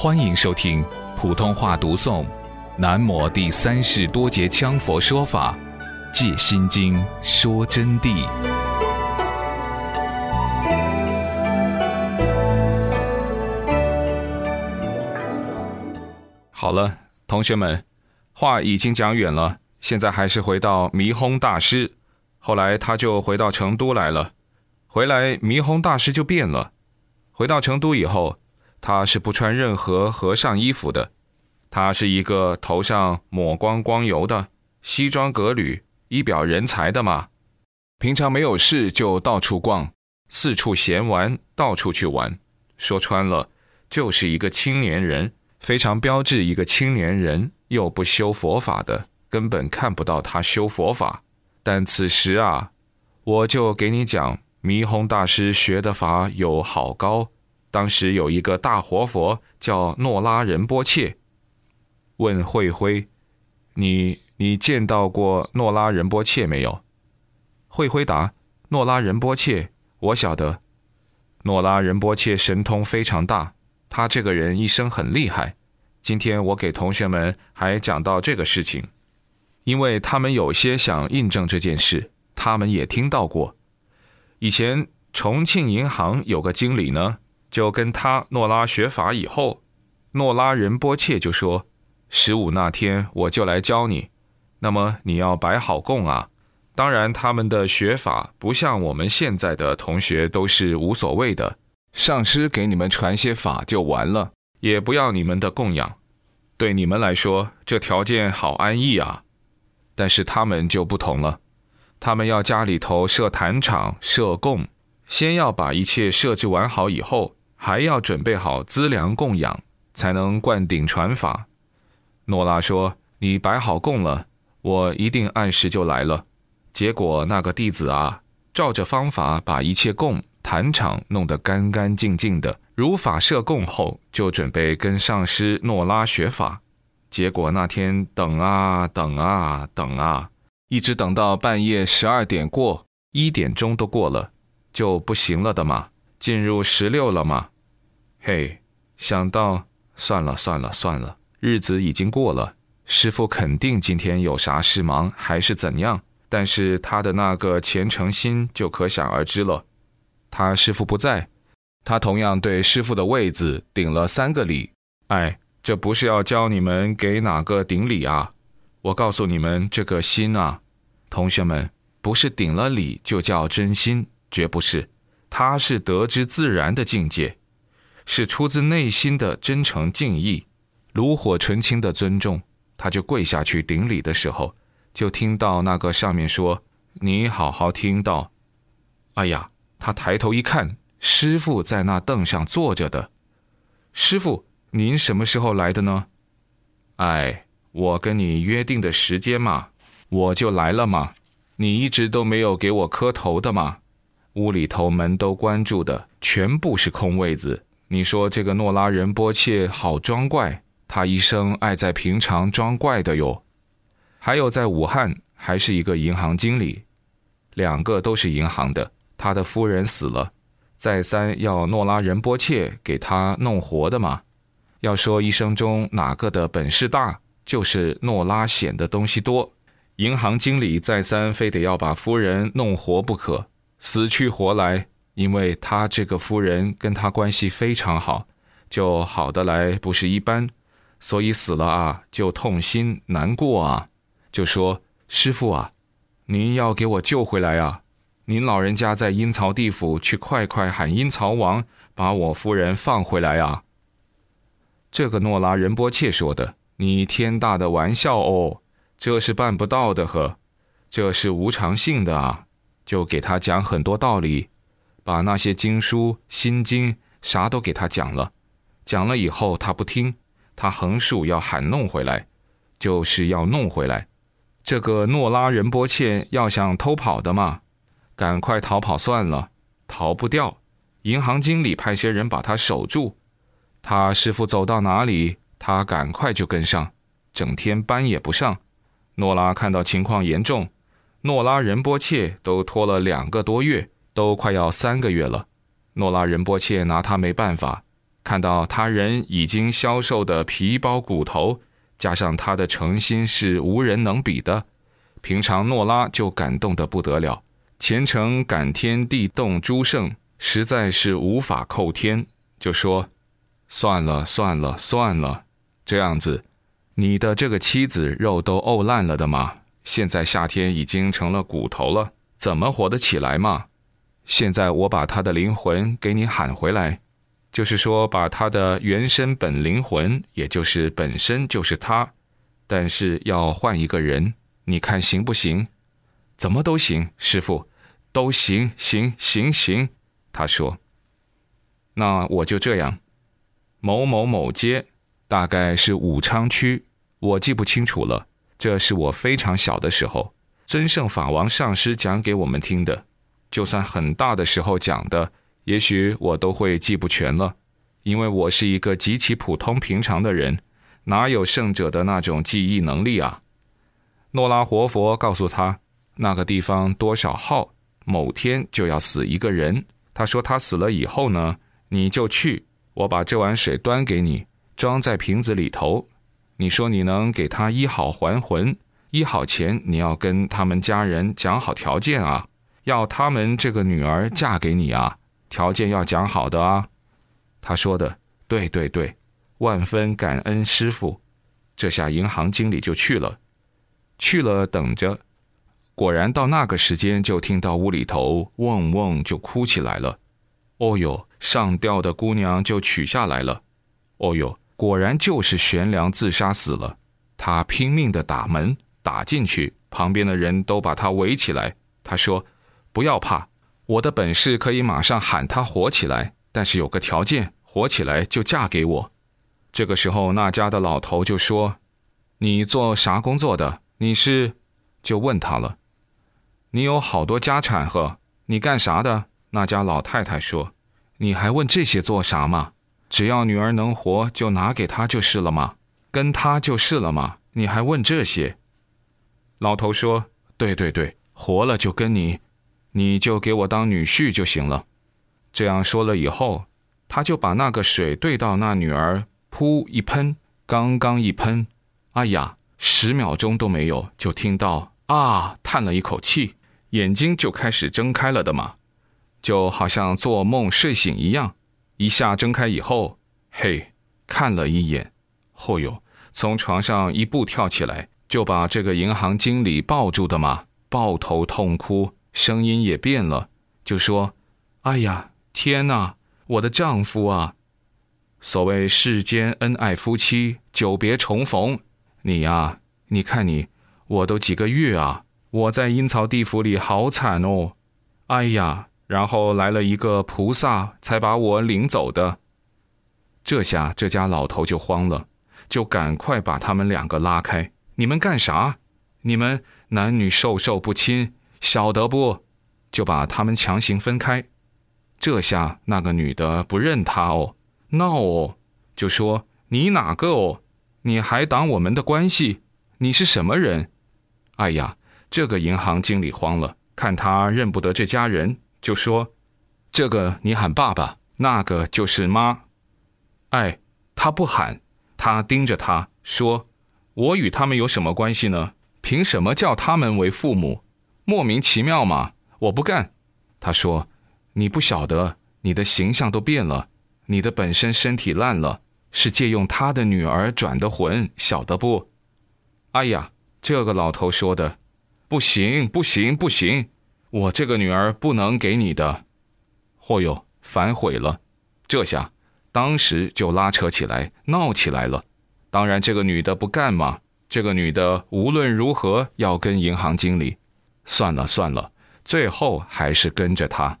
欢迎收听普通话读诵《南摩第三世多杰羌佛说法·戒心经》说真谛。好了，同学们，话已经讲远了，现在还是回到迷轰大师。后来他就回到成都来了，回来迷轰大师就变了。回到成都以后。他是不穿任何和尚衣服的，他是一个头上抹光光油的西装革履、一表人才的嘛。平常没有事就到处逛，四处闲玩，到处去玩。说穿了，就是一个青年人，非常标志一个青年人，又不修佛法的，根本看不到他修佛法。但此时啊，我就给你讲，弥弘大师学的法有好高。当时有一个大活佛叫诺拉仁波切，问慧辉：“你你见到过诺拉仁波切没有？”慧辉答：“诺拉仁波切，我晓得。诺拉仁波切神通非常大，他这个人一生很厉害。今天我给同学们还讲到这个事情，因为他们有些想印证这件事，他们也听到过。以前重庆银行有个经理呢。”就跟他诺拉学法以后，诺拉仁波切就说：“十五那天我就来教你，那么你要摆好供啊。当然，他们的学法不像我们现在的同学都是无所谓的，上师给你们传些法就完了，也不要你们的供养。对你们来说，这条件好安逸啊。但是他们就不同了，他们要家里头设坛场设供，先要把一切设置完好以后。”还要准备好资粮供养，才能灌顶传法。诺拉说：“你摆好供了，我一定按时就来了。”结果那个弟子啊，照着方法把一切供坛场弄得干干净净的，如法设供后，就准备跟上师诺拉学法。结果那天等啊等啊等啊，一直等到半夜十二点过，一点钟都过了，就不行了的嘛。进入十六了吗？嘿，想到算了算了算了，日子已经过了。师傅肯定今天有啥事忙，还是怎样？但是他的那个虔诚心就可想而知了。他师傅不在，他同样对师傅的位子顶了三个礼。哎，这不是要教你们给哪个顶礼啊？我告诉你们，这个心啊，同学们，不是顶了礼就叫真心，绝不是。他是得之自然的境界，是出自内心的真诚敬意，炉火纯青的尊重。他就跪下去顶礼的时候，就听到那个上面说：“你好好听到。”哎呀，他抬头一看，师傅在那凳上坐着的。师傅，您什么时候来的呢？哎，我跟你约定的时间嘛，我就来了嘛。你一直都没有给我磕头的嘛。屋里头门都关住的，全部是空位子。你说这个诺拉仁波切好装怪，他一生爱在平常装怪的哟。还有在武汉，还是一个银行经理，两个都是银行的。他的夫人死了，再三要诺拉仁波切给他弄活的嘛。要说一生中哪个的本事大，就是诺拉显的东西多。银行经理再三非得要把夫人弄活不可。死去活来，因为他这个夫人跟他关系非常好，就好的来不是一般，所以死了啊就痛心难过啊，就说师傅啊，您要给我救回来啊，您老人家在阴曹地府去快快喊阴曹王把我夫人放回来啊。这个诺拉仁波切说的，你天大的玩笑哦，这是办不到的呵，这是无常性的啊。就给他讲很多道理，把那些经书、心经啥都给他讲了。讲了以后，他不听，他横竖要喊弄回来，就是要弄回来。这个诺拉仁波切要想偷跑的嘛，赶快逃跑算了，逃不掉。银行经理派些人把他守住，他师傅走到哪里，他赶快就跟上，整天班也不上。诺拉看到情况严重。诺拉仁波切都拖了两个多月，都快要三个月了。诺拉仁波切拿他没办法，看到他人已经消瘦的皮包骨头，加上他的诚心是无人能比的，平常诺拉就感动得不得了，虔诚感天地动诸圣，实在是无法扣天，就说：“算了算了算了，这样子，你的这个妻子肉都沤烂了的嘛，现在夏天已经成了骨头了，怎么活得起来嘛？现在我把他的灵魂给你喊回来。”就是说，把他的原身本灵魂，也就是本身就是他，但是要换一个人，你看行不行？怎么都行，师傅，都行，行行行。他说：“那我就这样，某某某街，大概是武昌区，我记不清楚了。这是我非常小的时候，尊圣法王上师讲给我们听的，就算很大的时候讲的。”也许我都会记不全了，因为我是一个极其普通平常的人，哪有圣者的那种记忆能力啊？诺拉活佛告诉他，那个地方多少号，某天就要死一个人。他说他死了以后呢，你就去，我把这碗水端给你，装在瓶子里头。你说你能给他医好还魂，医好前你要跟他们家人讲好条件啊，要他们这个女儿嫁给你啊。条件要讲好的啊，他说的对对对，万分感恩师傅。这下银行经理就去了，去了等着，果然到那个时间就听到屋里头嗡嗡就哭起来了。哦哟，上吊的姑娘就取下来了。哦哟，果然就是悬梁自杀死了。他拼命的打门，打进去，旁边的人都把他围起来。他说：“不要怕。”我的本事可以马上喊他活起来，但是有个条件，活起来就嫁给我。这个时候，那家的老头就说：“你做啥工作的？你是？”就问他了：“你有好多家产呵？你干啥的？”那家老太太说：“你还问这些做啥嘛？只要女儿能活，就拿给她就是了嘛，跟她就是了嘛。你还问这些？”老头说：“对对对，活了就跟你。”你就给我当女婿就行了。这样说了以后，他就把那个水兑到那女儿，噗一喷，刚刚一喷，哎呀，十秒钟都没有，就听到啊，叹了一口气，眼睛就开始睁开了的嘛，就好像做梦睡醒一样。一下睁开以后，嘿，看了一眼，后哟，从床上一步跳起来，就把这个银行经理抱住的嘛，抱头痛哭。声音也变了，就说：“哎呀，天哪，我的丈夫啊！所谓世间恩爱夫妻，久别重逢。你呀，你看你，我都几个月啊，我在阴曹地府里好惨哦。哎呀，然后来了一个菩萨，才把我领走的。这下这家老头就慌了，就赶快把他们两个拉开。你们干啥？你们男女授受不亲。”晓得不？就把他们强行分开。这下那个女的不认他哦，闹哦，就说你哪个哦？你还挡我们的关系？你是什么人？哎呀，这个银行经理慌了，看他认不得这家人，就说：“这个你喊爸爸，那个就是妈。”哎，他不喊，他盯着他说：“我与他们有什么关系呢？凭什么叫他们为父母？”莫名其妙嘛！我不干。他说：“你不晓得，你的形象都变了，你的本身身体烂了，是借用他的女儿转的魂，晓得不？”哎呀，这个老头说的，不行，不行，不行！我这个女儿不能给你的。嚯哟，反悔了。这下，当时就拉扯起来，闹起来了。当然，这个女的不干嘛。这个女的无论如何要跟银行经理。算了算了，最后还是跟着他。